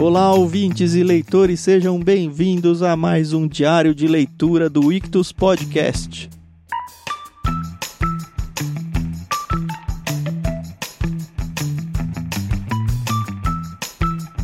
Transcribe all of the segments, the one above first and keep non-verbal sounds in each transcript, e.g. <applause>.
Olá, ouvintes e leitores, sejam bem-vindos a mais um diário de leitura do Ictus Podcast.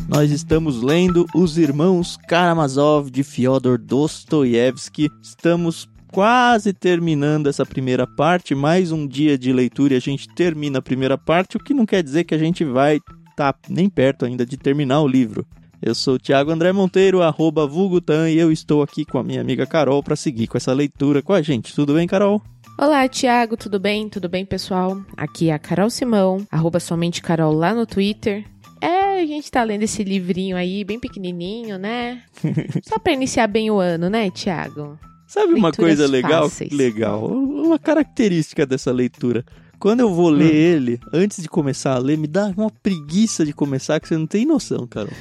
Nós estamos lendo Os Irmãos Karamazov de Fyodor Dostoiévski. Estamos quase terminando essa primeira parte, mais um dia de leitura e a gente termina a primeira parte, o que não quer dizer que a gente vai estar tá nem perto ainda de terminar o livro. Eu sou o Thiago André Monteiro, arroba Vulgutan, e eu estou aqui com a minha amiga Carol para seguir com essa leitura com a gente. Tudo bem, Carol? Olá, Thiago, tudo bem? Tudo bem, pessoal? Aqui é a Carol Simão, arroba somente Carol lá no Twitter. É, a gente tá lendo esse livrinho aí, bem pequenininho, né? <laughs> Só pra iniciar bem o ano, né, Thiago? Sabe uma coisa legal? Fáceis. Legal. Uma característica dessa leitura. Quando eu vou ler hum. ele, antes de começar a ler, me dá uma preguiça de começar que você não tem noção, Carol.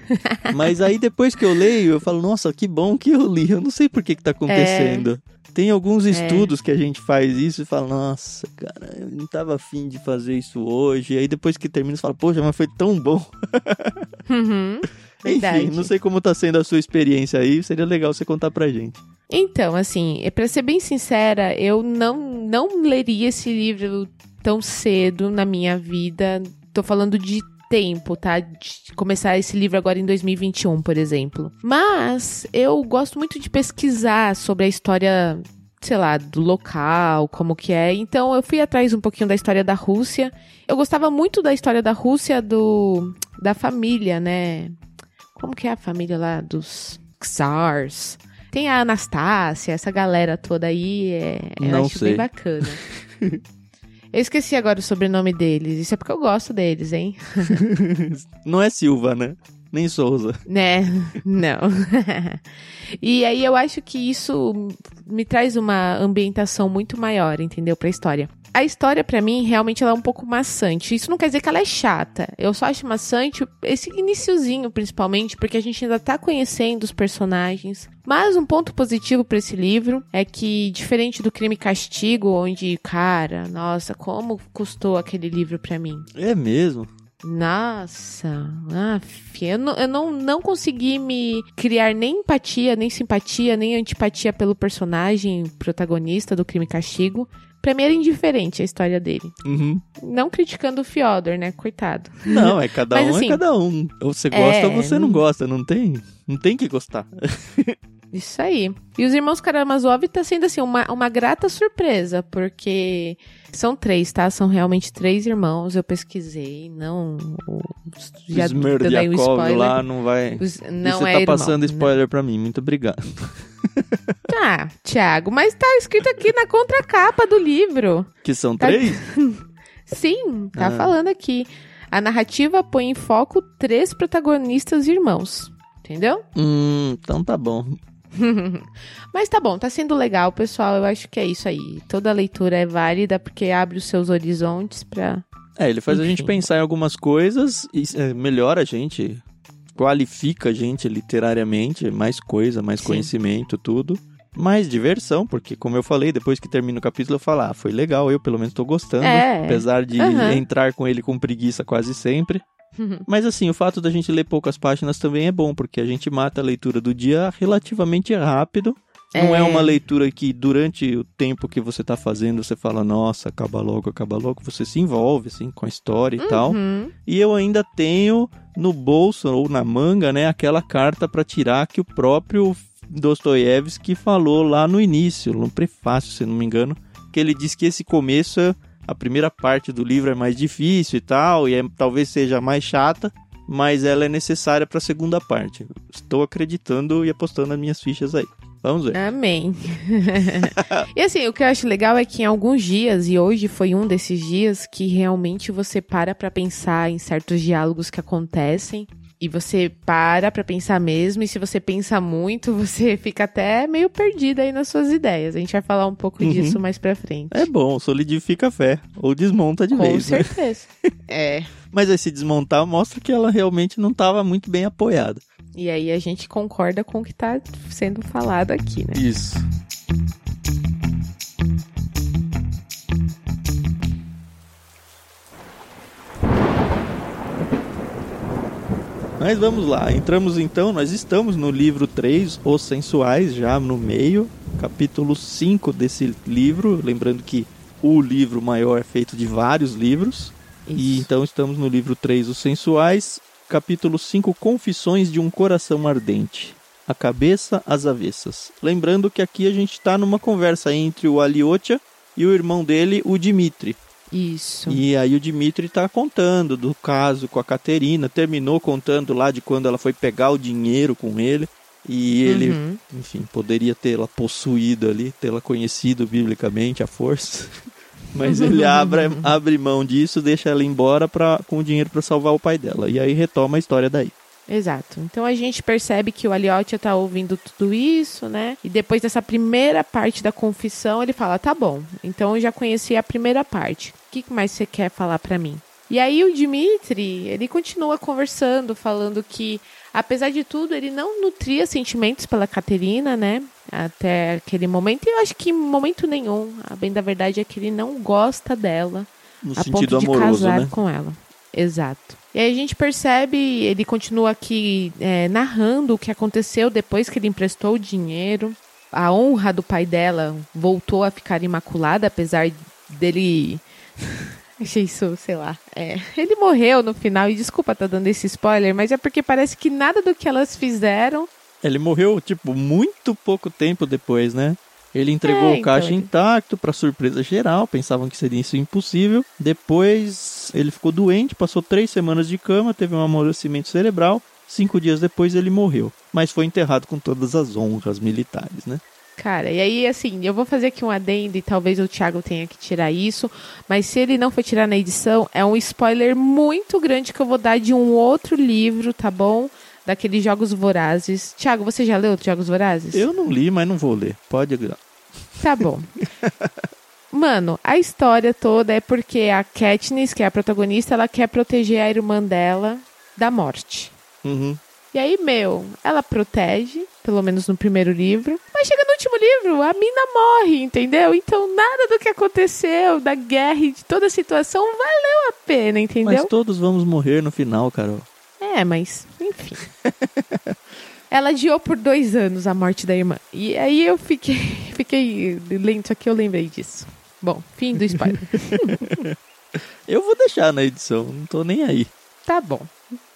<laughs> Mas aí depois que eu leio, eu falo, nossa, que bom que eu li. Eu não sei por que, que tá acontecendo. É. Tem alguns é. estudos é. que a gente faz isso e fala, nossa, cara, eu não tava afim de fazer isso hoje. E aí depois que termina, você fala, poxa, mas foi tão bom. Uhum, <laughs> Enfim, não sei como tá sendo a sua experiência aí, seria legal você contar pra gente. Então, assim, é para ser bem sincera, eu não, não leria esse livro tão cedo na minha vida. Tô falando de tempo, tá? De começar esse livro agora em 2021, por exemplo. Mas eu gosto muito de pesquisar sobre a história, sei lá, do local, como que é. Então eu fui atrás um pouquinho da história da Rússia. Eu gostava muito da história da Rússia do da família, né? Como que é a família lá dos czars? Tem a Anastácia, essa galera toda aí, é, eu Não acho sei. bem bacana. <laughs> Eu esqueci agora o sobrenome deles. Isso é porque eu gosto deles, hein? <laughs> Não é Silva, né? Nem Souza. Né? Não. <laughs> e aí eu acho que isso me traz uma ambientação muito maior, entendeu? Pra história a história para mim realmente ela é um pouco maçante. Isso não quer dizer que ela é chata. Eu só acho maçante esse iniciozinho, principalmente, porque a gente ainda tá conhecendo os personagens. Mas um ponto positivo para esse livro é que, diferente do Crime e Castigo, onde, cara, nossa, como custou aquele livro para mim. É mesmo? Nossa, af, eu, não, eu não, não consegui me criar nem empatia, nem simpatia, nem antipatia pelo personagem protagonista do Crime e Castigo. Pra mim era indiferente a história dele. Uhum. Não criticando o Fyodor, né? Coitado. Não, é cada <laughs> Mas, um é assim, é cada um. Ou você gosta é... ou você não gosta. Não tem, não tem que gostar. <laughs> Isso aí. E os irmãos Karamazov tá sendo assim uma, uma grata surpresa, porque são três, tá? São realmente três irmãos. Eu pesquisei, não. Já dei um spoiler. lá não vai. Os, não você é tá irmão, passando spoiler não. pra mim. Muito obrigado. <laughs> Tá, Thiago, mas tá escrito aqui na contracapa do livro. Que são tá... três? <laughs> Sim, tá ah. falando aqui. A narrativa põe em foco três protagonistas irmãos. Entendeu? Hum, então tá bom. <laughs> Mas tá bom, tá sendo legal, pessoal. Eu acho que é isso aí. Toda leitura é válida porque abre os seus horizontes pra. É, ele faz Enfim. a gente pensar em algumas coisas e é, melhora a gente qualifica a gente literariamente, mais coisa, mais Sim. conhecimento, tudo. Mais diversão, porque como eu falei, depois que termina o capítulo, eu falo, ah, foi legal, eu pelo menos tô gostando. É. Apesar de uhum. entrar com ele com preguiça quase sempre. Uhum. Mas assim, o fato da gente ler poucas páginas também é bom, porque a gente mata a leitura do dia relativamente rápido. Não é. é uma leitura que durante o tempo que você tá fazendo você fala, nossa, acaba logo, acaba logo. Você se envolve, assim, com a história e uhum. tal. E eu ainda tenho no bolso ou na manga, né, aquela carta para tirar que o próprio Dostoiévski falou lá no início, no prefácio, se não me engano, que ele disse que esse começo, a primeira parte do livro é mais difícil e tal, e é, talvez seja mais chata, mas ela é necessária para a segunda parte. Estou acreditando e apostando as minhas fichas aí. Vamos ver. Amém. <laughs> e assim, o que eu acho legal é que em alguns dias, e hoje foi um desses dias, que realmente você para pra pensar em certos diálogos que acontecem. E você para pra pensar mesmo, e se você pensa muito, <laughs> você fica até meio perdido aí nas suas ideias. A gente vai falar um pouco uhum. disso mais pra frente. É bom, solidifica a fé, ou desmonta de Com vez. Com né? certeza. Né? <laughs> é. Mas esse desmontar mostra que ela realmente não estava muito bem apoiada. E aí a gente concorda com o que está sendo falado aqui, né? Isso. Mas vamos lá, entramos então, nós estamos no livro 3, Os Sensuais, já no meio, capítulo 5 desse livro. Lembrando que o livro maior é feito de vários livros. Isso. E então estamos no livro 3, Os Sensuais, capítulo 5, Confissões de um Coração Ardente. A cabeça às avessas. Lembrando que aqui a gente está numa conversa entre o Aliotia e o irmão dele, o Dimitri. Isso. E aí o Dimitri está contando do caso com a Caterina, terminou contando lá de quando ela foi pegar o dinheiro com ele. E ele, uhum. enfim, poderia tê-la possuído ali, tê-la conhecido biblicamente à força. <laughs> Mas ele <laughs> abre, abre mão disso, deixa ela embora pra, com o dinheiro para salvar o pai dela. E aí retoma a história daí. Exato. Então a gente percebe que o Aliotia tá ouvindo tudo isso, né? E depois dessa primeira parte da confissão, ele fala: tá bom, então eu já conheci a primeira parte. O que mais você quer falar para mim? E aí o Dimitri, ele continua conversando, falando que, apesar de tudo, ele não nutria sentimentos pela Caterina, né? Até aquele momento. E eu acho que em momento nenhum. A bem da verdade é que ele não gosta dela. No a ponto de amoroso, casar né? com ela. Exato. E aí a gente percebe, ele continua aqui é, narrando o que aconteceu depois que ele emprestou o dinheiro. A honra do pai dela voltou a ficar imaculada, apesar dele. <laughs> Achei isso, sei lá. É, ele morreu no final, e desculpa tá dando esse spoiler, mas é porque parece que nada do que elas fizeram. Ele morreu, tipo, muito pouco tempo depois, né? Ele entregou é, o caixa então, intacto, para surpresa geral, pensavam que seria isso impossível. Depois ele ficou doente, passou três semanas de cama, teve um amolecimento cerebral. Cinco dias depois ele morreu, mas foi enterrado com todas as honras militares, né? Cara, e aí, assim, eu vou fazer aqui um adendo e talvez o Thiago tenha que tirar isso, mas se ele não for tirar na edição, é um spoiler muito grande que eu vou dar de um outro livro, tá bom? Daqueles Jogos Vorazes. Thiago, você já leu Jogos Vorazes? Eu não li, mas não vou ler. Pode Tá bom. <laughs> Mano, a história toda é porque a Katniss, que é a protagonista, ela quer proteger a irmã dela da morte. Uhum. E aí, meu, ela protege, pelo menos no primeiro livro. Mas chega no último livro, a mina morre, entendeu? Então nada do que aconteceu, da guerra e de toda a situação valeu a pena, entendeu? Mas todos vamos morrer no final, Carol. É, mas, enfim. Ela adiou por dois anos a morte da irmã. E aí eu fiquei, <laughs> fiquei lento aqui, eu lembrei disso. Bom, fim do spoiler. <laughs> eu vou deixar na edição, não tô nem aí. Tá bom.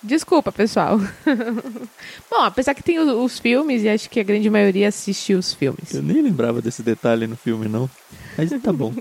Desculpa, pessoal. <laughs> bom, apesar que tem os, os, filmes e acho que a grande maioria assistiu os filmes. Eu nem lembrava desse detalhe no filme, não. Mas tá bom.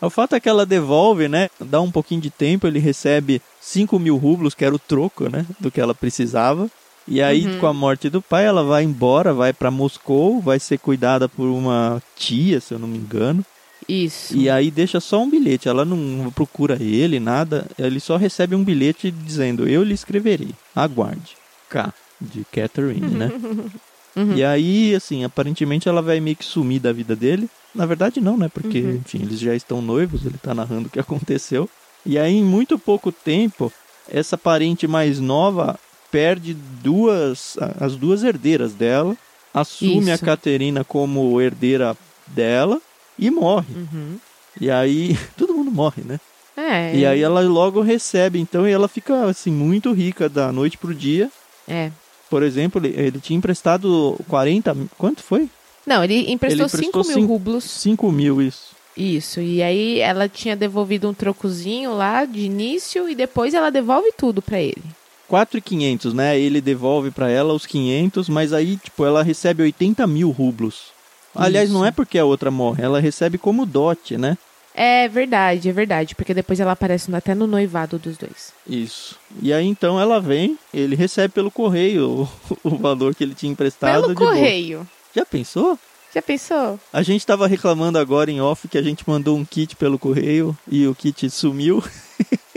o fato é que ela devolve, né? Dá um pouquinho de tempo, ele recebe 5 mil rublos, que era o troco, né? Do que ela precisava. E aí, uhum. com a morte do pai, ela vai embora, vai para Moscou, vai ser cuidada por uma tia, se eu não me engano. Isso. E aí deixa só um bilhete, ela não procura ele, nada, ele só recebe um bilhete dizendo: Eu lhe escreverei, aguarde. K, de Catherine, né? <laughs> Uhum. E aí, assim, aparentemente ela vai meio que sumir da vida dele. Na verdade, não, né? Porque, uhum. enfim, eles já estão noivos, ele tá narrando o que <laughs> aconteceu. E aí, em muito pouco tempo, essa parente mais nova perde duas, as duas herdeiras dela, assume Isso. a Caterina como herdeira dela e morre. Uhum. E aí <laughs> todo mundo morre, né? É. E aí ela logo recebe, então, e ela fica assim muito rica da noite pro dia. É. Por exemplo, ele, ele tinha emprestado 40, quanto foi? Não, ele emprestou, ele emprestou 5 mil cinco, rublos. 5 mil, isso. Isso, e aí ela tinha devolvido um trocozinho lá de início e depois ela devolve tudo para ele. 4,500, né? Ele devolve para ela os 500, mas aí, tipo, ela recebe 80 mil rublos. Aliás, Isso. não é porque a outra morre, ela recebe como dote, né? É verdade, é verdade, porque depois ela aparece até no noivado dos dois. Isso. E aí então ela vem, ele recebe pelo correio o, <laughs> o valor que ele tinha emprestado. Pelo correio. Boa. Já pensou? Já pensou? A gente tava reclamando agora em off que a gente mandou um kit pelo correio e o kit sumiu.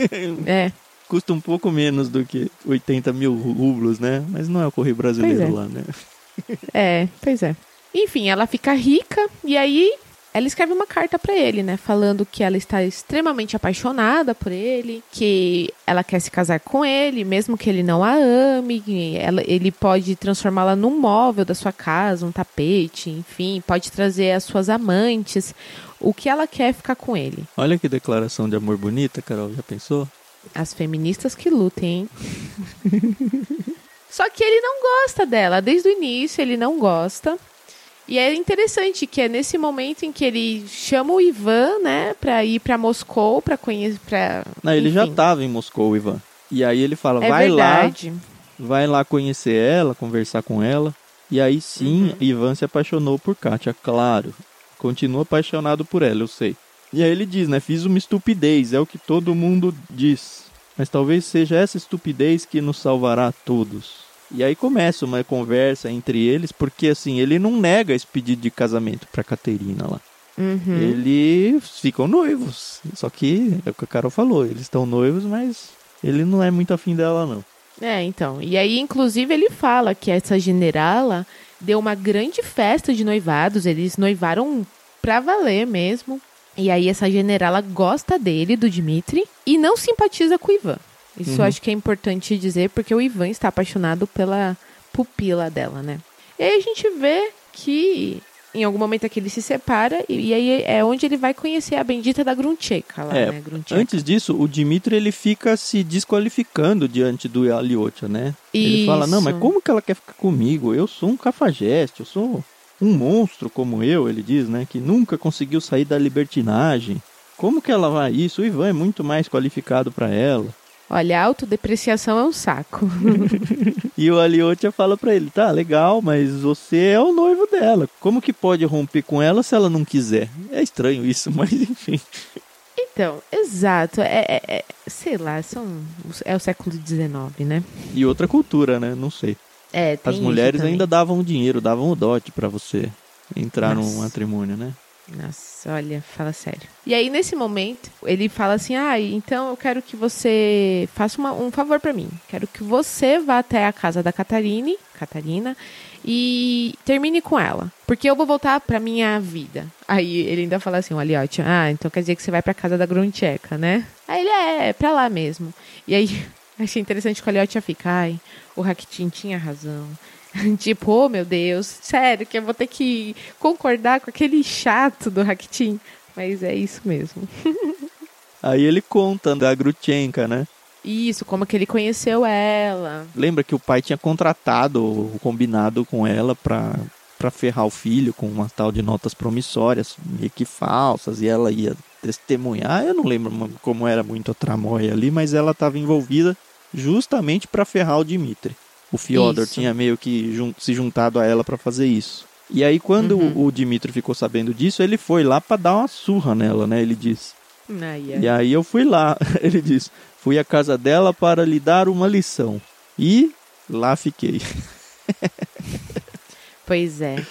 <laughs> é custa um pouco menos do que 80 mil rublos, né? Mas não é o Correio Brasileiro é. lá, né? É, pois é. Enfim, ela fica rica e aí ela escreve uma carta para ele, né, falando que ela está extremamente apaixonada por ele, que ela quer se casar com ele, mesmo que ele não a ame, ela, ele pode transformá-la num móvel da sua casa, um tapete, enfim, pode trazer as suas amantes, o que ela quer é ficar com ele. Olha que declaração de amor bonita, Carol, já pensou? As feministas que lutem, hein? <laughs> Só que ele não gosta dela. Desde o início ele não gosta. E é interessante que é nesse momento em que ele chama o Ivan, né, pra ir pra Moscou, pra conhecer. Pra... Não, ele já enfim. tava em Moscou, Ivan. E aí ele fala, É vai verdade. lá, vai lá conhecer ela, conversar com ela. E aí sim, Uhum. Ivan se apaixonou por Kátia, claro. Continua apaixonado por ela, eu sei. E aí ele diz, né, fiz uma estupidez, é o que todo mundo diz. Mas talvez seja essa estupidez que nos salvará a todos. E aí começa uma conversa entre eles, porque assim, ele não nega esse pedido de casamento pra Caterina lá. Uhum. Eles ficam noivos. Só que é o que a Carol falou, eles estão noivos, mas ele não é muito afim dela, não. É, então. E aí, inclusive, ele fala que essa generala deu uma grande festa de noivados. Eles noivaram pra valer mesmo. E aí, essa generala gosta dele, do Dmitri, e não simpatiza com o Ivan. Isso Uhum. acho que é importante dizer, porque o Ivan está apaixonado pela pupila dela, né? E aí a gente vê que em algum momento aqui ele se separa, e, e aí é onde ele vai conhecer a bendita da Gruncheca lá, É, né? Antes disso, o Dimitri ele fica se desqualificando diante do Aliotia, né? Ele fala, não, mas Isso. como que ela quer ficar comigo? Eu sou um cafajeste, eu sou um monstro como eu, ele diz, né? Que nunca conseguiu sair da libertinagem. Como que ela vai isso? O Ivan é muito mais qualificado pra ela. Olha, a autodepreciação é um saco. <laughs> E o Aliotia fala pra ele, tá, legal, mas você é o noivo dela. Como que pode romper com ela se ela não quiser? É estranho isso, <laughs> mas enfim. Então, exato. É, é- é- sei lá, são, é o século XIX, né? E outra cultura, né? Não sei. É, tem As mulheres ainda davam dinheiro, davam o dote pra você entrar num Nossa. matrimônio, né? Nossa, olha, fala sério. E aí, nesse momento, ele fala assim: ah, então eu quero que você faça uma- um favor pra mim. Quero que você vá até a casa da Catarine, Catarina, e termine com ela. Porque eu vou voltar pra minha vida. Aí ele ainda fala assim: o Aliotti, ah, então quer dizer que você vai pra casa da Gruncheca, né? Aí ele é, é pra lá mesmo. E aí, <laughs> achei interessante que o Aliotti já fica: ai, o Rakitin tinha razão. <laughs> tipo, oh meu Deus, sério, que eu vou ter que concordar com aquele chato do Rakitin. Mas é isso mesmo. <laughs> Aí ele conta da Grutchenka, né? Isso, como que ele conheceu ela. Lembra que o pai tinha contratado, combinado com ela pra, pra ferrar o filho com uma tal de notas promissórias, meio que falsas, e ela ia testemunhar. Eu não lembro como era muito a tramóia ali, mas ela estava envolvida justamente pra ferrar o Dmitri. O Fyodor Isso. tinha meio que jun- se juntado a ela pra fazer isso. E aí, quando Uhum. o, o Dmitri ficou sabendo disso, ele foi lá pra dar uma surra nela, né? Ele disse. Ai, E aí eu fui lá, <laughs> ele diz, fui à casa dela para lhe dar uma lição. E lá fiquei. <laughs> Pois é.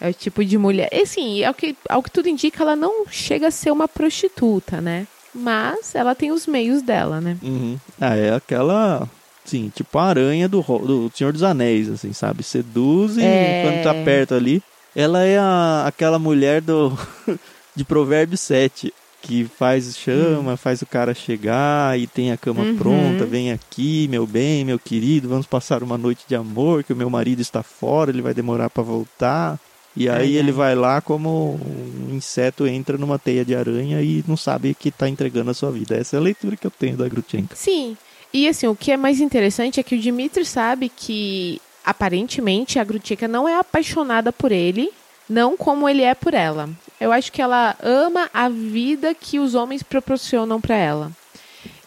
É o tipo de mulher. E assim, ao que, ao que tudo indica, ela não chega a ser uma prostituta, né? Mas ela tem os meios dela, né? Uhum. Ah, é aquela, sim, tipo a aranha do, do Senhor dos Anéis, assim, sabe? Seduz e É. quando tá perto ali. Ela é a, aquela mulher do <laughs> de Provérbios 7, que faz chama, faz o cara chegar e tem a cama Uhum. pronta, vem aqui, meu bem, meu querido, vamos passar uma noite de amor, que o meu marido está fora, ele vai demorar para voltar. E aí Ai, ele ai. vai lá como um inseto entra numa teia de aranha e não sabe que tá entregando a sua vida. Essa é a leitura que eu tenho da Grutchenka. Sim. E assim, o que é mais interessante é que o Dimitri sabe que aparentemente a Grutchika não é apaixonada por ele, não como ele é por ela. Eu acho que ela ama a vida que os homens proporcionam pra ela.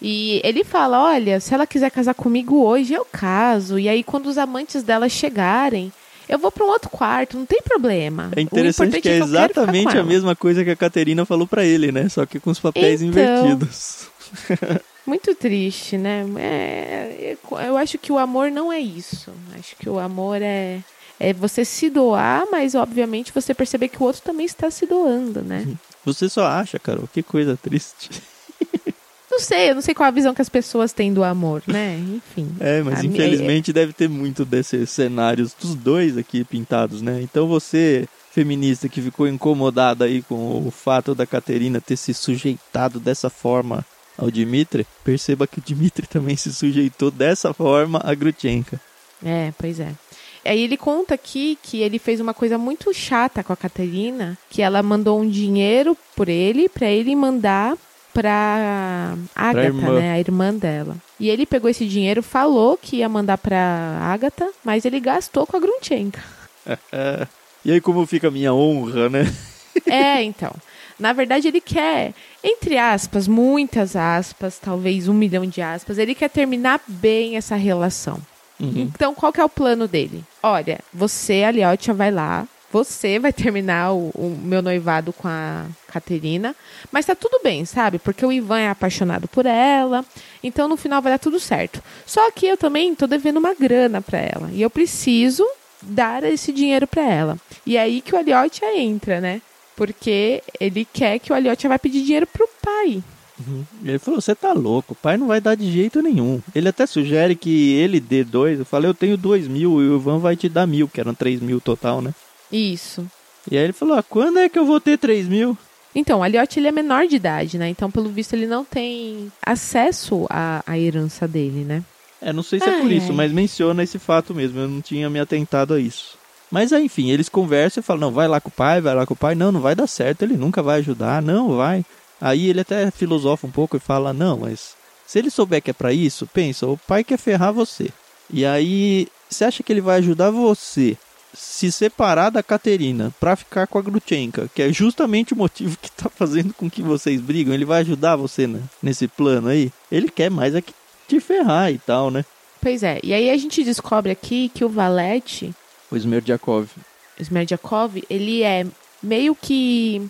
E ele fala: "Olha, se ela quiser casar comigo hoje, eu caso. E aí quando os amantes dela chegarem, eu vou pra um outro quarto, não tem problema. É interessante que é com exatamente a ela." mesma coisa que a Caterina falou pra ele, né? Só que com os papéis Então. invertidos. <laughs> Muito triste, né? É, eu acho que o amor não é isso. Acho que o amor é, é você se doar, mas obviamente você perceber que o outro também está se doando, né? Você só acha, Carol, que coisa triste. <laughs> Não sei, eu não sei qual a visão que as pessoas têm do amor, né? Enfim. É, mas A mi- infelizmente deve ter muito desses cenários dos dois aqui pintados, né? Então você, feminista, que ficou incomodada aí com o fato da Caterina ter se sujeitado dessa forma ao Dimitri, perceba que o Dimitri também se sujeitou dessa forma a Grutchenka. É, pois é. Aí ele conta aqui que ele fez uma coisa muito chata com a Caterina, que ela mandou um dinheiro por ele, pra ele mandar pra Agatha, irmã. né? A irmã dela. E ele pegou esse dinheiro, falou que ia mandar pra Agatha, mas ele gastou com a Grunchenka. <laughs> É. E aí como fica a minha honra, né? É, então. Na verdade, ele quer, entre aspas, muitas aspas, talvez um milhão de aspas, ele quer terminar bem essa relação. Uhum. Então, qual que é o plano dele? Olha, você, Aliotia, vai lá, você vai terminar o, o meu noivado com a Caterina, mas tá tudo bem, sabe? Porque o Ivan é apaixonado por ela, então no final vai dar tudo certo. Só que eu também tô devendo uma grana pra ela, e eu preciso dar esse dinheiro pra ela. E é aí que o Aliotia entra, né? Porque ele quer que o Aliotia vai pedir dinheiro pro pai. Uhum. Ele falou, você tá louco, o pai não vai dar de jeito nenhum. Ele até sugere que ele dê dois. Eu falei, eu tenho dois mil e o Ivan vai te dar mil, que eram três mil total, né? Isso. E aí ele falou, ah, quando é que eu vou ter três mil? Então, o Aliotti ele é menor de idade, né? Então, pelo visto, ele não tem acesso à, à herança dele, né? É, não sei se é Ai, por isso, ai. mas menciona esse fato mesmo. Eu não tinha me atentado a isso. Mas aí, enfim, eles conversam e falam: não, vai lá com o pai, vai lá com o pai. Não, não vai dar certo, ele nunca vai ajudar. Não, vai. Aí ele até filosofa um pouco e fala: não, mas se ele souber que é pra isso, pensa, o pai quer ferrar você. E aí, você acha que ele vai ajudar você se separar da Caterina pra ficar com a Grutchenka, que é justamente o motivo que tá fazendo com que vocês brigam? Ele vai ajudar você né, nesse plano aí? Ele quer mais é que te ferrar e tal, né? Pois é. E aí a gente descobre aqui que o Valete, O Smerdyakov. Smerdyakov, ele é meio que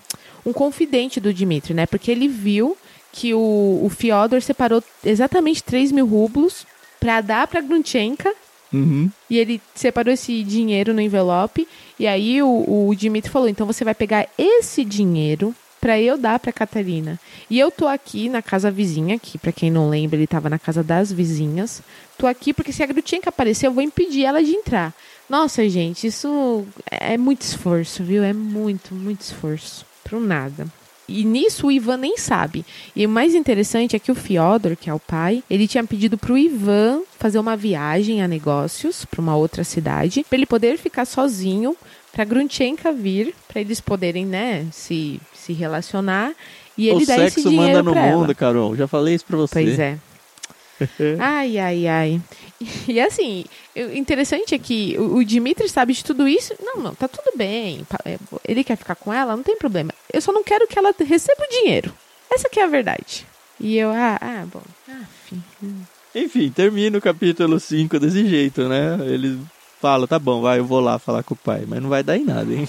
um confidente do Dmitry, né? Porque ele viu que o, o Fyodor separou exatamente 3 mil rublos pra dar pra Grunchenka Uhum. E ele separou esse dinheiro no envelope. E aí o, o Dimitri falou: então você vai pegar esse dinheiro pra eu dar pra Catarina. E eu tô aqui na casa vizinha, que pra quem não lembra, ele tava na casa das vizinhas. Tô aqui porque se a Grutinha aparecer, eu vou impedir ela de entrar. Nossa, gente, isso é muito esforço, viu? É muito, muito esforço. Pro nada. E nisso o Ivan nem sabe. E o mais interessante é que o Fyodor, que é o pai, ele tinha pedido pro Ivan fazer uma viagem a negócios para uma outra cidade, para ele poder ficar sozinho, para Grunchenka vir, para eles poderem, né, se, se relacionar e ele o esse sexo dinheiro manda no mundo, ela. Carol. Já falei isso pra você. Pois é. <laughs> Ai, ai, ai. E assim, o interessante é que o, o Dimitri sabe de tudo isso. Não, não, tá tudo bem. É, Ele quer ficar com ela, não tem problema. Eu só não quero que ela receba o dinheiro. Essa que é a verdade. E eu, ah, ah bom. Ah, enfim. Enfim, termina o capítulo 5 desse jeito, né? Ele fala, tá bom, vai, eu vou lá falar com o pai. Mas não vai dar em nada, hein?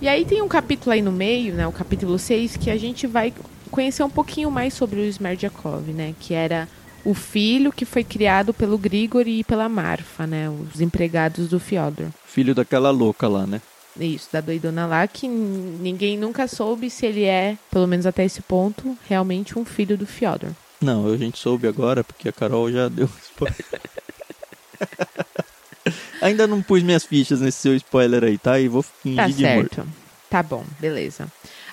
E aí tem um capítulo aí no meio, né, o capítulo 6, que a gente vai conhecer um pouquinho mais sobre o Smerdyakov, né, que era o filho que foi criado pelo Grigori e pela Marfa, né, os empregados do Fyodor. Filho daquela louca lá, né? Isso, da doidona lá, que ninguém nunca soube se ele é, pelo menos até esse ponto, realmente um filho do Fyodor. Não, a gente soube agora, porque a Carol já deu spoiler. <laughs> Ainda não pus minhas fichas nesse seu spoiler aí, tá? E vou fingir Tá de morto. certo. Tá bom, beleza.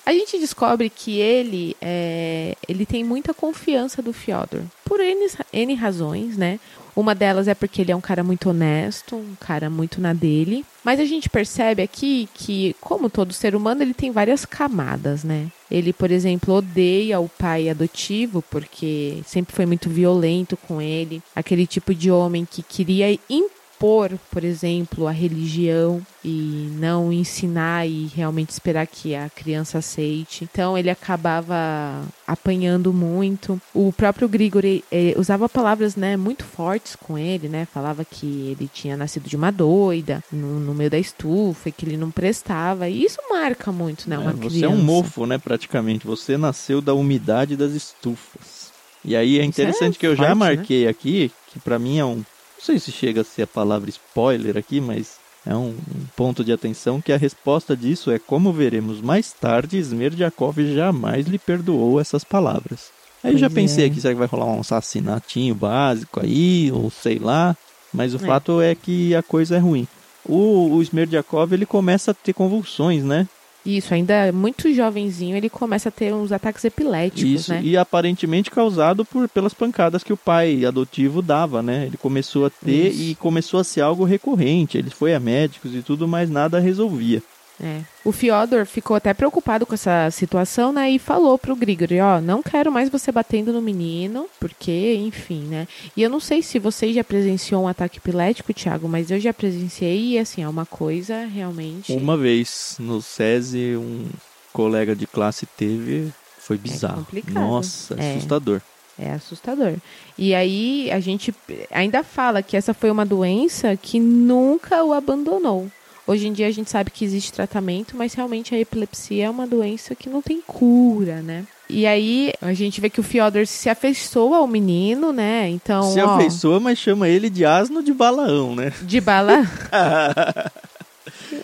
A gente descobre que ele é, ele tem muita confiança do Fyodor. Por N, N razões, né? Uma delas é porque ele é um cara muito honesto, um cara muito na dele. Mas a gente percebe aqui que, como todo ser humano, ele tem várias camadas, né? Ele, por exemplo, odeia o pai adotivo porque sempre foi muito violento com ele. Aquele tipo de homem que queria impor, por exemplo, a religião e não ensinar e realmente esperar que a criança aceite. Então ele acabava apanhando muito. O próprio Grigori usava palavras, né, muito fortes com ele, né? Falava que ele tinha nascido de uma doida no, no meio da estufa e que ele não prestava. E isso marca muito, né, uma É, você criança. é um mofo, né, praticamente. Você nasceu da umidade das estufas. E aí é Isso interessante é que eu já forte, né? marquei aqui, que pra mim é um. Não sei se chega a ser a palavra spoiler aqui, mas é um, um ponto de atenção que a resposta disso é como veremos mais tarde, Smerdyakov jamais lhe perdoou essas palavras. Aí eu já Pois pensei é. aqui, será que vai rolar um assassinatinho básico aí, ou sei lá. Mas o É. fato é que a coisa é ruim. O, o Smerdyakov, ele começa a ter convulsões, né? Isso, ainda muito jovenzinho, ele começa a ter uns ataques epiléticos, Isso, né? e aparentemente causado por, pelas pancadas que o pai adotivo dava, né? Ele começou a ter Isso. e começou a ser algo recorrente. Ele foi a médicos e tudo, mas nada resolvia. É. O Fyodor ficou até preocupado com essa situação, né? E falou pro Grigori, ó, não quero mais você batendo no menino, porque, enfim, né? E eu não sei se você já presenciou um ataque epilético, Thiago, mas eu já presenciei e, assim, é uma coisa realmente... Uma vez no SESI, um colega de classe teve, foi bizarro. complicado. Nossa, É. assustador. É assustador. E aí a gente ainda fala que essa foi uma doença que nunca o abandonou. Hoje em dia a gente sabe que existe tratamento, mas realmente a epilepsia é uma doença que não tem cura, né? E aí a gente vê que o Fyodor se afeiçoou ao menino, né? Então, Se ó, afeiçoa, mas chama ele de asno de Balaão, né? de bala. <laughs>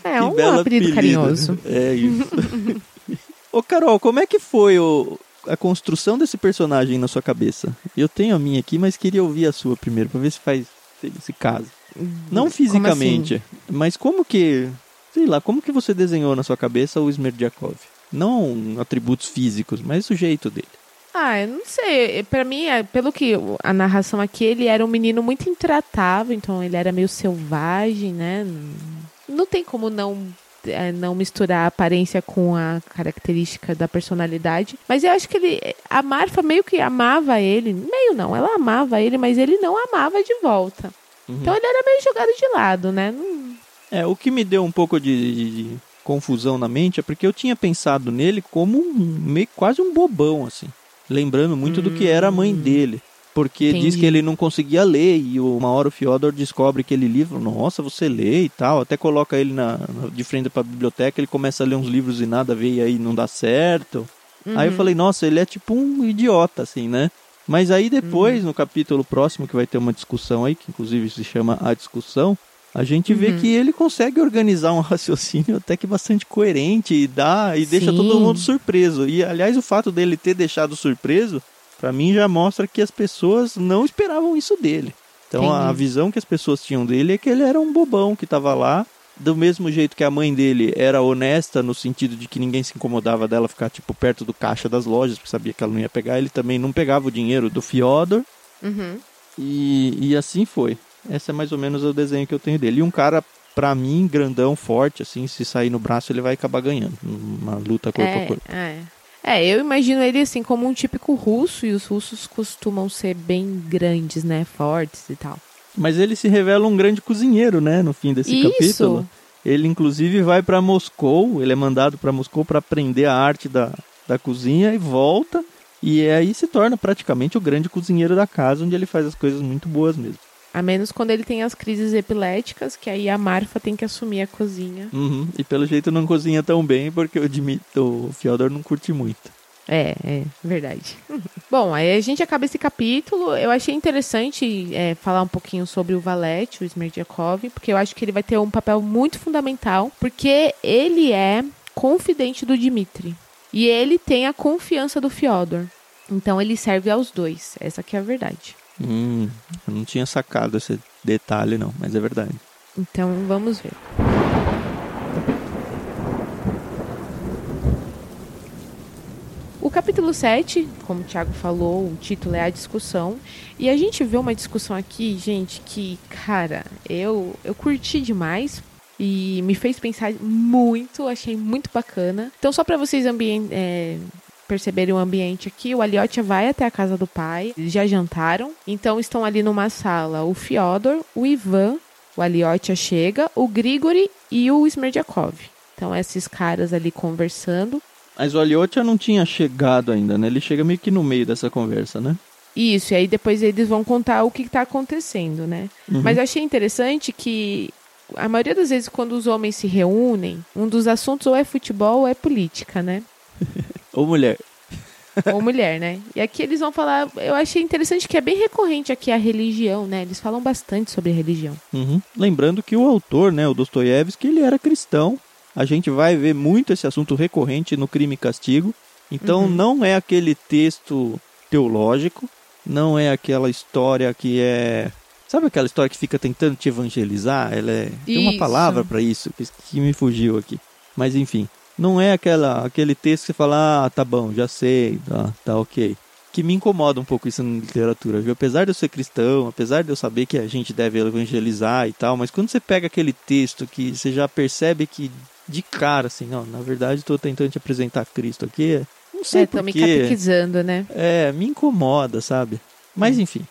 é Que um apelido carinhoso. É isso. <laughs> Ô, Carol, como é que foi o, a construção desse personagem na sua cabeça? Eu tenho a minha aqui, mas queria ouvir a sua primeiro, pra ver se faz esse caso. Não Como fisicamente, assim? mas como que, sei lá, como que você desenhou na sua cabeça o Smerdyakov? Não atributos físicos, mas o jeito dele. Ah, eu não sei. Pra mim, é- pelo que a narração aqui, ele era um menino muito intratável, então ele era meio selvagem, né? Não- Não tem como não é, não misturar a aparência com a característica da personalidade. Mas eu acho que ele. A Marfa meio que amava ele. Meio não, ela amava ele, mas ele não amava de volta. Uhum. Então ele era meio jogado de lado, né? Não- É, o que me deu um pouco de, de- de confusão na mente é porque eu tinha pensado nele como um, meio, quase um bobão, assim. Lembrando muito do que era a mãe dele. Porque diz Entendi. que ele não conseguia ler e uma hora o Fyodor descobre aquele livro, nossa, você lê e tal, até coloca ele na, de frente para a biblioteca, ele começa a ler uns livros e nada a ver e aí não dá certo. Aí eu falei, nossa, ele é tipo um idiota, assim, né? Mas aí depois, no capítulo próximo, que vai ter uma discussão aí, que inclusive se chama A Discussão, a gente vê que ele consegue organizar um <laughs> raciocínio até que bastante coerente e dá e deixa Sim. todo mundo surpreso. E aliás, o fato dele ter deixado surpreso, pra mim já mostra que as pessoas não esperavam isso dele. Então a Entendi. visão que as pessoas tinham dele é que ele era um bobão que tava lá, do mesmo jeito que a mãe dele era honesta no sentido de que ninguém se incomodava dela ficar tipo perto do caixa das lojas, porque sabia que ela não ia pegar, ele também não pegava o dinheiro do Fyodor. Uhum. E, e assim foi. Esse é mais ou menos o desenho que eu tenho dele. E um cara, pra mim, grandão, forte, assim, se sair no braço, ele vai acabar ganhando. Uma luta corpo a É, corpo. é. É, eu imagino ele assim como um típico russo, e os russos costumam ser bem grandes, né? Fortes e tal. Mas ele se revela um grande cozinheiro, né, no fim desse Isso. capítulo. Ele, inclusive, vai pra Moscou, ele é mandado pra Moscou pra aprender a arte da, da cozinha e volta. E aí se torna praticamente o grande cozinheiro da casa, onde ele faz as coisas muito boas mesmo. A menos quando ele tem as crises epiléticas, que aí a Marfa tem que assumir a cozinha. Uhum. E pelo jeito não cozinha tão bem, porque o, Dmit, o Fyodor não curte muito. É, é, verdade. <laughs> Bom, aí a gente acaba esse capítulo. Eu achei interessante é, falar um pouquinho sobre o Valete, o Smerdyakov, porque eu acho que ele vai ter um papel muito fundamental, porque ele é confidente do Dmitri. E ele tem a confiança do Fyodor. Então ele serve aos dois. Essa que é a verdade. Hum, eu não tinha sacado esse detalhe, não, mas é verdade. Então vamos ver. Capítulo 7, como o Thiago falou, o título é a discussão. E a gente vê uma discussão aqui, gente, que, cara, eu, eu curti demais. E me fez pensar muito, achei muito bacana. Então, só para vocês é, perceberem o ambiente aqui, o Aliotia vai até a casa do pai, eles já jantaram. Então, estão ali numa sala o Fyodor, o Ivan, o Aliotia chega, o Grigori e o Smerdyakov. Então, esses caras ali conversando. Mas o Aliotia não tinha chegado ainda, né? Ele chega meio que no meio dessa conversa, né? Isso, e aí depois eles vão contar o que está acontecendo, né? Uhum. Mas eu achei interessante que a maioria das vezes quando os homens se reúnem, um dos assuntos ou é futebol ou é política, né? <laughs> Ô mulher, ou mulher, né? E aqui eles vão falar, eu achei interessante que é bem recorrente aqui a religião, né? Eles falam bastante sobre religião. Uhum. Lembrando que o autor, né, o Dostoiévski, ele era cristão. A gente vai ver muito esse assunto recorrente no Crime e Castigo. Então Uhum. não é aquele texto teológico, não é aquela história que é Sabe aquela história que fica tentando te evangelizar? Ela é... tem uma palavra para isso que, que me fugiu aqui. Mas enfim, não é aquela aquele texto que você fala, ah, tá bom, já sei, tá, tá ok. Que me incomoda um pouco isso na literatura, viu? Apesar de eu ser cristão, apesar de eu saber que a gente deve evangelizar e tal, mas quando você pega aquele texto que você já percebe que de cara, assim, não, na verdade estou tentando te apresentar Cristo aqui. Não sei é, me catequizando, né? É, me incomoda, sabe? Mas hum. enfim,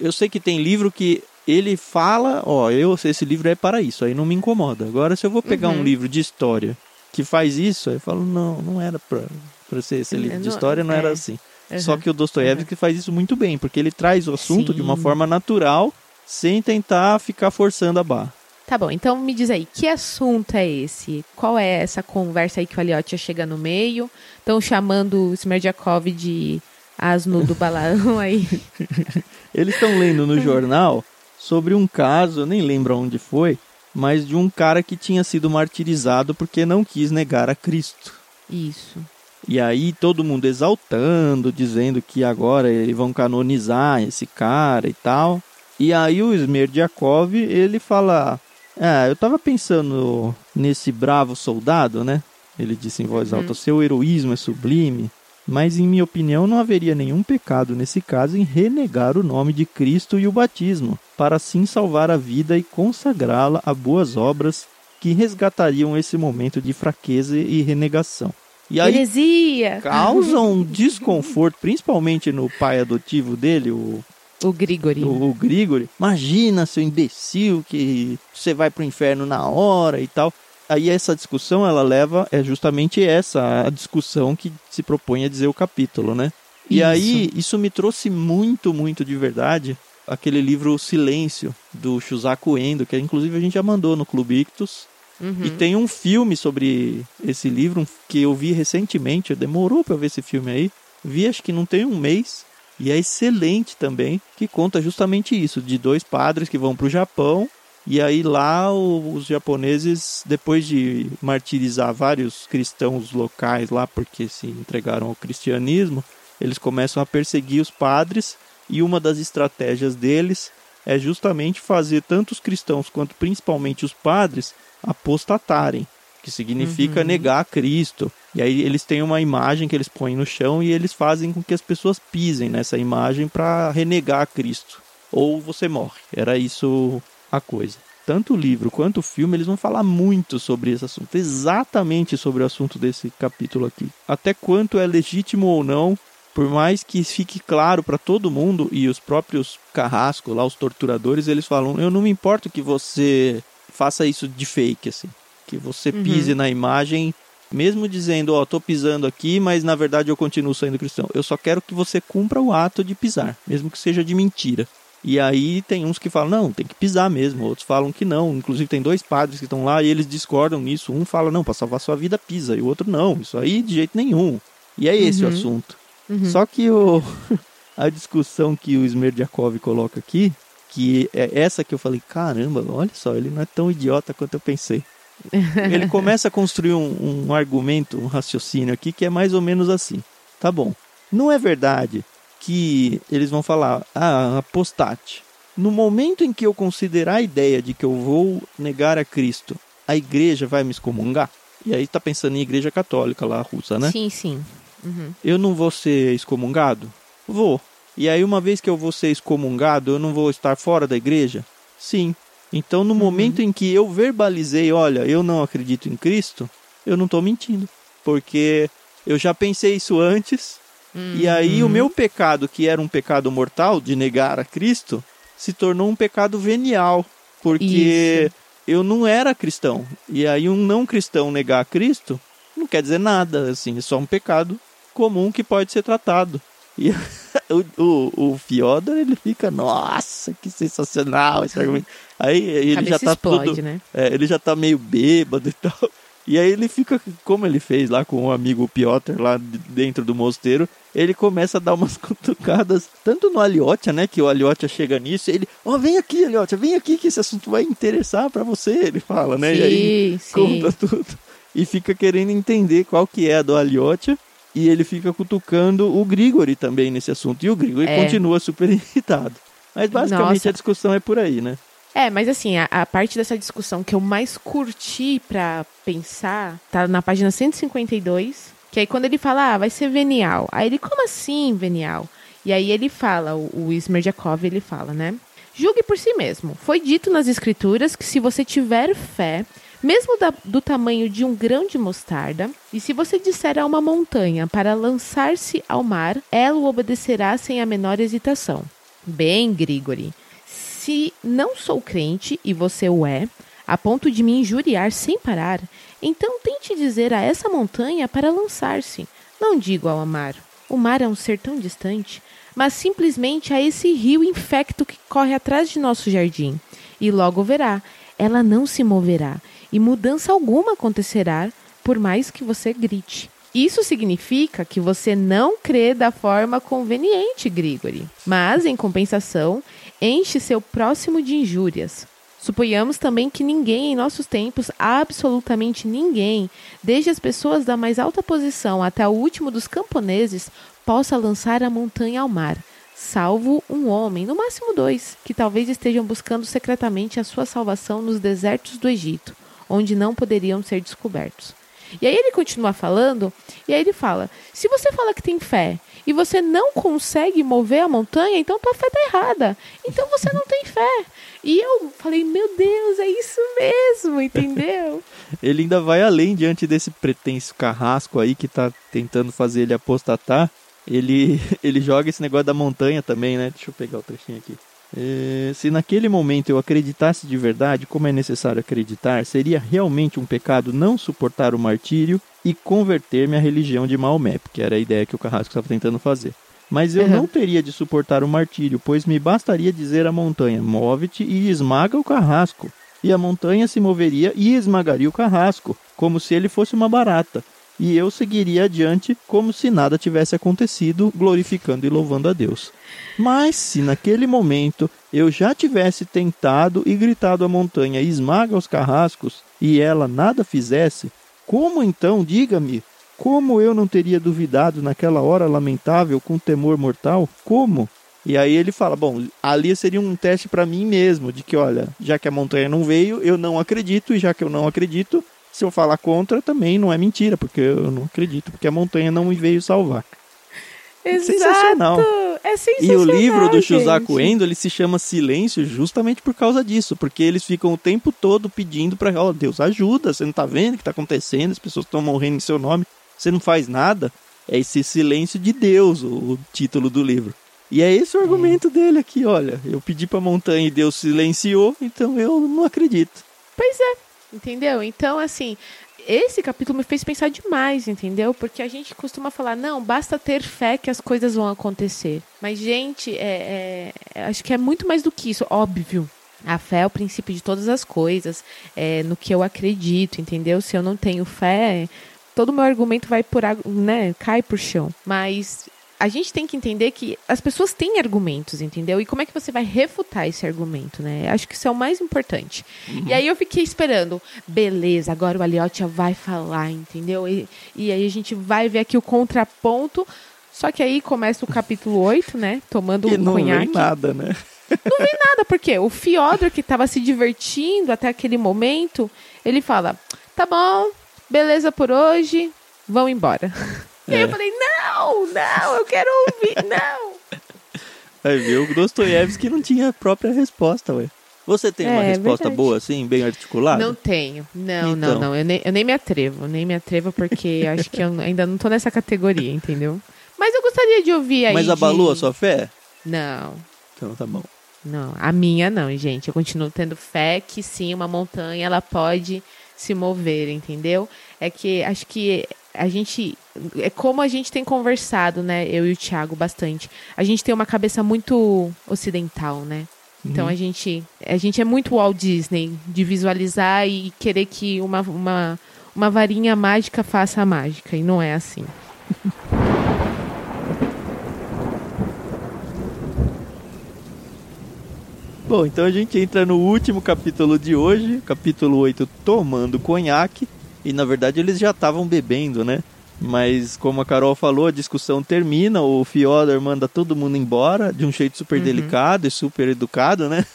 eu sei que tem livro que ele fala, ó, eu esse livro é para isso, aí não me incomoda. Agora, se eu vou pegar uhum. um livro de história que faz isso, aí eu falo, não, não era para ser esse livro de história, não é. era assim. Uhum. Só que o Dostoiévski uhum. faz isso muito bem, porque ele traz o assunto Sim. de uma forma natural, sem tentar ficar forçando a barra. Tá bom, então me diz aí, que assunto é esse? Qual é essa conversa aí que o Aliotia chega no meio? Estão chamando o Smerdjakov de asno do balão aí. <laughs> Eles estão lendo no jornal sobre um caso, eu nem lembro onde foi, mas de um cara que tinha sido martirizado porque não quis negar a Cristo. Isso. E aí todo mundo exaltando, dizendo que agora eles vão canonizar esse cara e tal. E aí o Smerdyakov, ele fala: "Ah, eu tava pensando nesse bravo soldado, né? Ele disse em voz alta: uhum. "Seu heroísmo é sublime, mas em minha opinião não haveria nenhum pecado nesse caso em renegar o nome de Cristo e o batismo, para assim salvar a vida e consagrá-la a boas obras que resgatariam esse momento de fraqueza e renegação. E aí Heresia. causa um desconforto, principalmente no pai adotivo dele, o o Grigori. O, o Grigori. Imagina, seu imbecil, que você vai pro inferno na hora e tal. Aí essa discussão, ela leva, é justamente essa, a discussão que se propõe a dizer o capítulo, né? E isso. aí, isso me trouxe muito, muito de verdade aquele livro Silêncio, do Shusaku Endo, que inclusive a gente já mandou no Clube Ictus. Uhum. E tem um filme sobre esse livro que eu vi recentemente, demorou para ver esse filme aí. Vi acho que não tem um mês. E é excelente também, que conta justamente isso, de dois padres que vão para o Japão. E aí lá os japoneses, depois de martirizar vários cristãos locais lá, porque se entregaram ao cristianismo, eles começam a perseguir os padres. E uma das estratégias deles é justamente fazer tanto os cristãos quanto principalmente os padres apostatarem, que significa uhum. negar Cristo. E aí eles têm uma imagem que eles põem no chão e eles fazem com que as pessoas pisem nessa imagem para renegar a Cristo. Ou você morre. Era isso a coisa. Tanto o livro quanto o filme, eles vão falar muito sobre esse assunto, exatamente sobre o assunto desse capítulo aqui. Até quanto é legítimo ou não, por mais que fique claro para todo mundo e os próprios carrascos lá, os torturadores, eles falam: "Eu não me importo que você faça isso de fake assim, que você uhum. pise na imagem mesmo dizendo, ó, oh, tô pisando aqui, mas na verdade eu continuo sendo cristão. Eu só quero que você cumpra o ato de pisar, mesmo que seja de mentira. E aí tem uns que falam, não, tem que pisar mesmo, outros falam que não. Inclusive tem dois padres que estão lá e eles discordam nisso. Um fala, não, para salvar sua vida pisa, e o outro não, isso aí de jeito nenhum. E é esse uhum. o assunto. Uhum. Só que o, <laughs> a discussão que o Smerdyakov coloca aqui, que é essa que eu falei, caramba, olha só, ele não é tão idiota quanto eu pensei. <laughs> Ele começa a construir um, um argumento, um raciocínio aqui que é mais ou menos assim. Tá bom. Não é verdade que eles vão falar, ah, apostate. No momento em que eu considerar a ideia de que eu vou negar a Cristo, a igreja vai me excomungar? E aí tá pensando em igreja católica lá, russa, né? Sim, sim. Uhum. Eu não vou ser excomungado? Vou. E aí, uma vez que eu vou ser excomungado, eu não vou estar fora da igreja? Sim. Então, no uhum. momento em que eu verbalizei, olha, eu não acredito em Cristo, eu não estou mentindo. Porque eu já pensei isso antes, uhum. e aí o meu pecado, que era um pecado mortal, de negar a Cristo, se tornou um pecado venial. Porque isso. eu não era cristão. E aí, um não cristão negar a Cristo não quer dizer nada, assim, é só um pecado comum que pode ser tratado. E <laughs> o, o, o Fiodor, ele fica, nossa, que sensacional esse argumento. Aí ele já tá explode, tudo, né? É, ele já tá meio bêbado e <laughs> tal. E aí ele fica, como ele fez lá com o amigo Piotr, lá dentro do mosteiro, ele começa a dar umas <laughs> cutucadas, tanto no Aliotia, né, que o Aliotia chega nisso, ele, ó, oh, vem aqui, Aliotia, vem aqui que esse assunto vai interessar para você, ele fala, né, sim, e aí sim. conta tudo. E fica querendo entender qual que é a do Aliotia, e ele fica cutucando o Grigori também nesse assunto, e o Grigori é. continua super <laughs> irritado. Mas basicamente Nossa. a discussão é por aí, né? É, mas assim, a, a, parte dessa discussão que eu mais curti pra pensar tá na página 152. Que aí quando ele fala, ah, vai ser venial. Aí ele, como assim venial? E aí ele fala, o, o Smerdyakov, ele fala, né? Julgue por si mesmo. Foi dito nas escrituras que se você tiver fé, mesmo da, do tamanho de um grão de mostarda, e se você disser a uma montanha para lançar-se ao mar, ela o obedecerá sem a menor hesitação. Bem, Grigori, se não sou crente e você o é, a ponto de me injuriar sem parar, então tente dizer a essa montanha para lançar-se. Não digo ao mar. O mar é um ser tão distante, mas simplesmente a esse rio infecto que corre atrás de nosso jardim. E logo verá, ela não se moverá, e mudança alguma acontecerá, por mais que você grite. Isso significa que você não crê da forma conveniente, Grigori, mas, em compensação, enche seu próximo de injúrias. Suponhamos também que ninguém em nossos tempos, absolutamente ninguém, desde as pessoas da mais alta posição até o último dos camponeses, possa lançar a montanha ao mar, salvo um homem, no máximo dois, que talvez estejam buscando secretamente a sua salvação nos desertos do Egito, onde não poderiam ser descobertos. E aí ele continua falando, e aí ele fala: se você fala que tem fé e você não consegue mover a montanha, então tua fé tá errada. Então você não tem fé. E eu falei, meu Deus, é isso mesmo, entendeu? <laughs> ele ainda vai além diante desse pretenso carrasco aí que tá tentando fazer ele apostatar. Ele, <laughs> ele joga esse negócio da montanha também, né? Deixa eu pegar o trechinho aqui. É, se naquele momento eu acreditasse de verdade, como é necessário acreditar, seria realmente um pecado não suportar o martírio e converter-me à religião de Maomé, porque era a ideia que o Carrasco estava tentando fazer. Mas eu uhum. não teria de suportar o martírio, pois me bastaria dizer à montanha: move-te e esmaga o carrasco. E a montanha se moveria e esmagaria o carrasco, como se ele fosse uma barata. E eu seguiria adiante como se nada tivesse acontecido, glorificando e louvando a Deus. Mas se naquele momento eu já tivesse tentado e gritado à montanha: esmaga os carrascos, e ela nada fizesse, como então, diga-me, como eu não teria duvidado naquela hora lamentável com temor mortal? Como? E aí ele fala: Bom, ali seria um teste para mim mesmo, de que, olha, já que a montanha não veio, eu não acredito, e já que eu não acredito, se eu falar contra, também não é mentira, porque eu não acredito, porque a montanha não me veio salvar. Exato. Sensacional. É sensacional. E o livro do Shusaku Endo, ele se chama Silêncio justamente por causa disso, porque eles ficam o tempo todo pedindo para, ó, oh, Deus, ajuda, você não tá vendo o que tá acontecendo, as pessoas estão morrendo em seu nome você não faz nada, é esse silêncio de Deus, o, título do livro. E é esse o argumento é. dele aqui, olha. Eu pedi pra montanha e Deus silenciou, então eu não acredito. Pois é, entendeu? Então, assim, esse capítulo me fez pensar demais, entendeu? Porque a gente costuma falar, não, basta ter fé que as coisas vão acontecer. Mas, gente, é, é, acho que é muito mais do que isso, óbvio. A fé é o princípio de todas as coisas, é no que eu acredito, entendeu? Se eu não tenho fé, todo o meu argumento vai por né, cai por chão. Mas a gente tem que entender que as pessoas têm argumentos, entendeu? E como é que você vai refutar esse argumento, né? Acho que isso é o mais importante. Uhum. E aí eu fiquei esperando, beleza, agora o Aliotia vai falar, entendeu? E, e aí a gente vai ver aqui o contraponto. Só que aí começa o capítulo 8, né? Tomando e um não conhaque. Vem nada, né? Não vem nada, porque o Fiodor, que estava se divertindo até aquele momento, ele fala: tá bom, beleza por hoje, vão embora. É. E aí eu falei, não, não, eu quero ouvir, <laughs> não. Vai ver, o Dostoiévski não tinha a própria resposta, ué. Você tem uma é, resposta verdade. boa, assim, bem articulada? Não tenho. Não, então. não, não. Eu nem, eu nem me atrevo. Nem me atrevo porque <laughs> acho que eu ainda não tô nessa categoria, entendeu? Mas eu gostaria de ouvir aí. Mas abalou de... a sua fé? Não. Então tá bom. Não, a minha não, gente. Eu continuo tendo fé que sim, uma montanha ela pode se mover, entendeu? É que acho que a gente é como a gente tem conversado, né, eu e o Thiago bastante. A gente tem uma cabeça muito ocidental, né? Então uhum. a gente a gente é muito Walt Disney de visualizar e querer que uma, uma, uma varinha mágica faça a mágica e não é assim. <laughs> Bom, então a gente entra no último capítulo de hoje, capítulo 8, Tomando Conhaque. E na verdade eles já estavam bebendo, né? Mas como a Carol falou, a discussão termina, o Fiodor manda todo mundo embora de um jeito super uhum. delicado e super educado, né?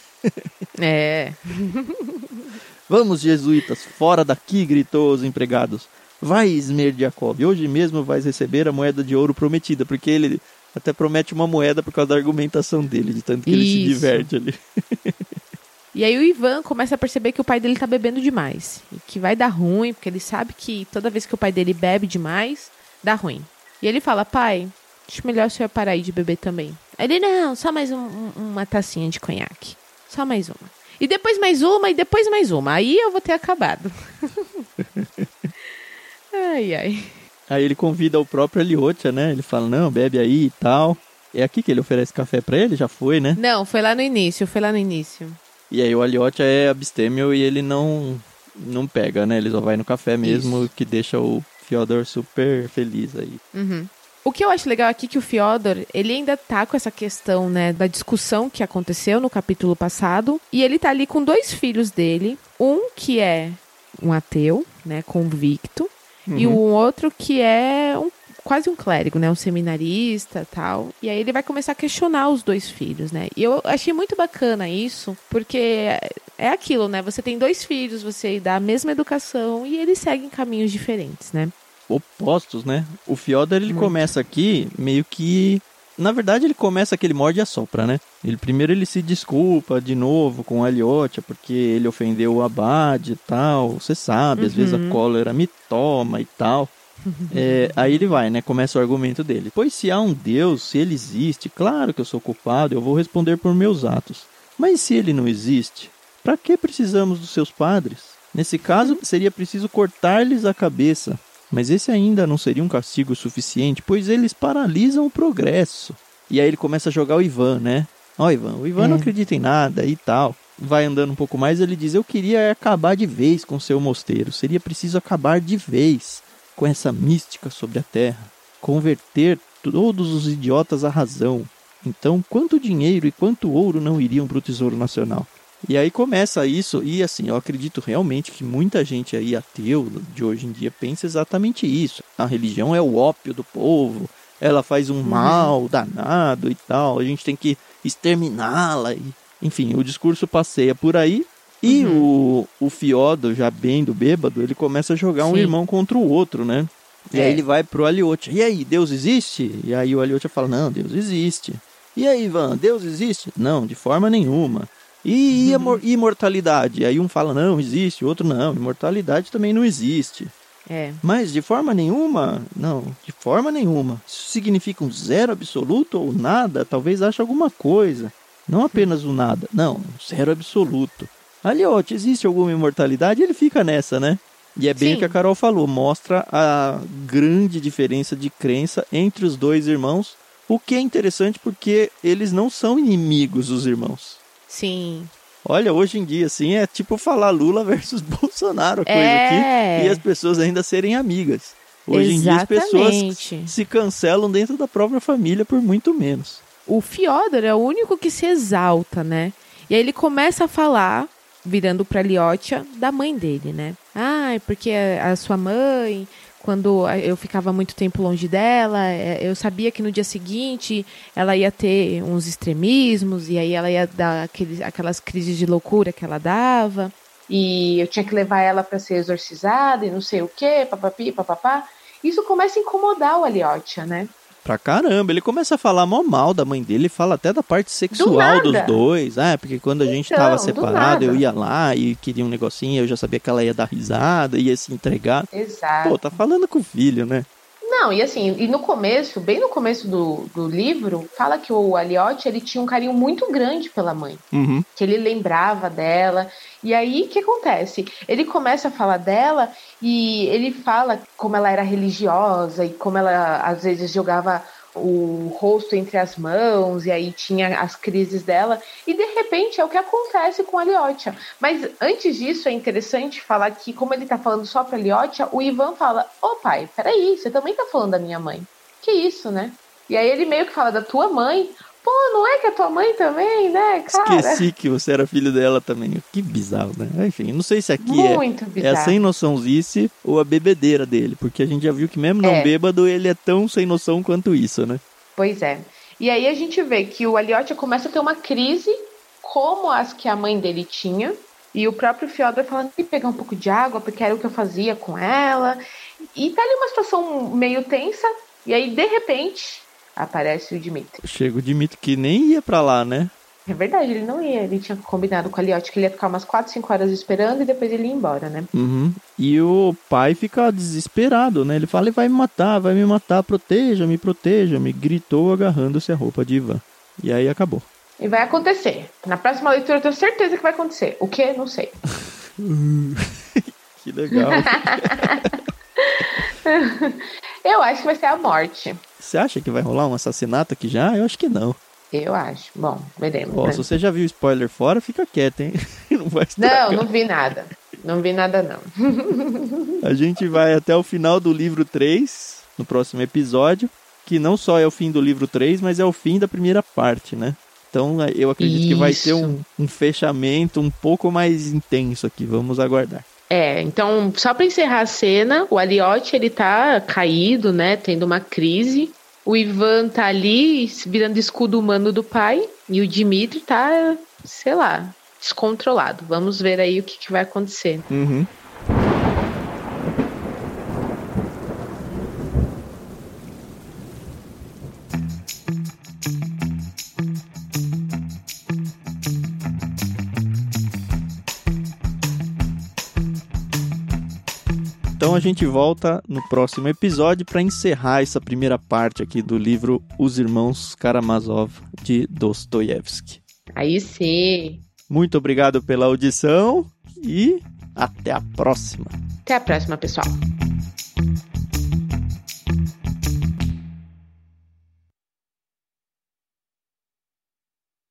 É. <laughs> Vamos, jesuítas, fora daqui, gritou os empregados. Vai, Jacob, hoje mesmo vais receber a moeda de ouro prometida, porque ele até promete uma moeda por causa da argumentação dele, de tanto que Isso. ele se diverte ali. <laughs> E aí o Ivan começa a perceber que o pai dele tá bebendo demais. E que vai dar ruim, porque ele sabe que toda vez que o pai dele bebe demais, dá ruim. E ele fala, pai, acho melhor o senhor parar aí de beber também. Aí ele, não, só mais um, um, uma tacinha de conhaque. Só mais uma. E depois mais uma, e depois mais uma. Aí eu vou ter acabado. <laughs> ai, ai. Aí ele convida o próprio Eliotia, né? Ele fala, não, bebe aí e tal. É aqui que ele oferece café para ele? Já foi, né? Não, foi lá no início, foi lá no início. E aí o Aliotia é abstêmio e ele não não pega, né? Ele só vai no café mesmo, Isso. que deixa o Fyodor super feliz aí. Uhum. O que eu acho legal aqui é que o Fyodor, ele ainda tá com essa questão, né, da discussão que aconteceu no capítulo passado, e ele tá ali com dois filhos dele, um que é um ateu, né, convicto, uhum. e um outro que é um quase um clérigo, né? Um seminarista tal. E aí ele vai começar a questionar os dois filhos, né? E eu achei muito bacana isso, porque é aquilo, né? Você tem dois filhos, você dá a mesma educação e eles seguem caminhos diferentes, né? Opostos, né? O Fyodor, ele muito. começa aqui meio que na verdade ele começa aquele morde e assopra, né? Ele primeiro ele se desculpa de novo com a Aliotia porque ele ofendeu o abade e tal. Você sabe, uhum. às vezes a uhum. cólera me toma e tal. É, aí ele vai, né? Começa o argumento dele. Pois se há um Deus, se ele existe, claro que eu sou culpado, eu vou responder por meus atos. Mas se ele não existe, para que precisamos dos seus padres? Nesse caso, seria preciso cortar-lhes a cabeça. Mas esse ainda não seria um castigo suficiente, pois eles paralisam o progresso. E aí ele começa a jogar o Ivan, né? Ó, oh, Ivan, o Ivan é. não acredita em nada e tal. Vai andando um pouco mais, ele diz: Eu queria acabar de vez com seu mosteiro. Seria preciso acabar de vez com essa mística sobre a terra, converter todos os idiotas à razão. Então, quanto dinheiro e quanto ouro não iriam para o Tesouro Nacional? E aí começa isso, e assim, eu acredito realmente que muita gente aí ateu de hoje em dia pensa exatamente isso. A religião é o ópio do povo, ela faz um uhum. mal danado e tal, a gente tem que exterminá-la. E, enfim, o discurso passeia por aí e uhum. o, o Fiodo, já bem do bêbado, ele começa a jogar Sim. um irmão contra o outro, né? E é. aí ele vai pro Aliotia. E aí, Deus existe? E aí o Aliotia fala, não, Deus existe. E aí, Ivan, Deus existe? Não, de forma nenhuma. E, e uhum. imortalidade? Aí um fala, não, existe. O outro, não, imortalidade também não existe. É. Mas de forma nenhuma? Não, de forma nenhuma. Isso significa um zero absoluto ou nada? Talvez ache alguma coisa. Não apenas o um nada. Não, zero absoluto. Aliote, existe alguma imortalidade? Ele fica nessa, né? E é bem Sim. o que a Carol falou, mostra a grande diferença de crença entre os dois irmãos, o que é interessante porque eles não são inimigos, os irmãos. Sim. Olha, hoje em dia, assim, é tipo falar Lula <laughs> versus Bolsonaro, coisa é... aqui, e as pessoas ainda serem amigas. Hoje Exatamente. em dia as pessoas se cancelam dentro da própria família por muito menos. O Fiodor é o único que se exalta, né? E aí ele começa a falar virando para Liotia da mãe dele, né? Ah, porque a sua mãe, quando eu ficava muito tempo longe dela, é, eu sabia que no dia seguinte ela ia ter uns extremismos e aí ela ia dar aqueles, aquelas crises de loucura que ela dava. E eu tinha que levar ela para ser exorcizada e não sei o quê, papapi, papapá. Isso começa a incomodar o Aliotia, né? Pra caramba, ele começa a falar mal mal da mãe dele, fala até da parte sexual do dos dois. Ah, porque quando a gente então, tava separado, eu ia lá e queria um negocinho, eu já sabia que ela ia dar risada, ia se entregar. Exato. Pô, tá falando com o filho, né? Não, e assim, e no começo, bem no começo do, do livro, fala que o Aliotti, ele tinha um carinho muito grande pela mãe. Uhum. Que ele lembrava dela. E aí, o que acontece? Ele começa a falar dela e ele fala como ela era religiosa e como ela, às vezes, jogava o rosto entre as mãos e aí tinha as crises dela e de repente é o que acontece com a Liotia. Mas antes disso é interessante falar que como ele tá falando só para Liotia, o Ivan fala: "Ô oh, pai, peraí, você também tá falando da minha mãe?" Que isso, né? E aí ele meio que fala da tua mãe. Pô, não é que a tua mãe também, né, cara? Esqueci que você era filho dela também. Que bizarro, né? Enfim, não sei se aqui é Muito é, bizarro. é a sem noçãozice ou a bebedeira dele, porque a gente já viu que mesmo não é. bêbado, ele é tão sem noção quanto isso, né? Pois é. E aí a gente vê que o Aliotia começa a ter uma crise como as que a mãe dele tinha, e o próprio Fyodor falando que pegar um pouco de água, porque era o que eu fazia com ela. E tá ali uma situação meio tensa, e aí de repente aparece o Dimitri. Chega o Dimitri que nem ia para lá, né? É verdade, ele não ia. Ele tinha combinado com a Liotte que ele ia ficar umas 4, 5 horas esperando e depois ele ia embora, né? Uhum. E o pai fica desesperado, né? Ele fala, ele vai me matar, vai me matar, proteja, me proteja, me gritou agarrando-se a roupa de Ivan. E aí acabou. E vai acontecer. Na próxima leitura eu tenho certeza que vai acontecer. O que? Não sei. <laughs> que legal. <laughs> eu acho que vai ser a morte. Você acha que vai rolar um assassinato aqui já? Eu acho que não. Eu acho. Bom, veremos. Ó, né? Se você já viu spoiler fora, fica quieto, hein? <laughs> Não vai Não, estragar. não vi nada. Não vi nada, não. A gente vai até o final do livro 3, no próximo episódio, que não só é o fim do livro 3, mas é o fim da primeira parte, né? Então eu acredito que vai ter Isso. um, um fechamento um pouco mais intenso aqui. Vamos aguardar. É, então, só pra encerrar a cena, o Aliotti, ele tá caído, né, tendo uma crise. O Ivan tá ali, virando escudo humano do pai. E o Dimitri tá, sei lá, descontrolado. Vamos ver aí o que, que vai acontecer. Uhum. Então a gente volta no próximo episódio para encerrar essa primeira parte aqui do livro Os Irmãos Karamazov de Dostoiévski. Aí sim. Muito obrigado pela audição e até a próxima. Até a próxima, pessoal.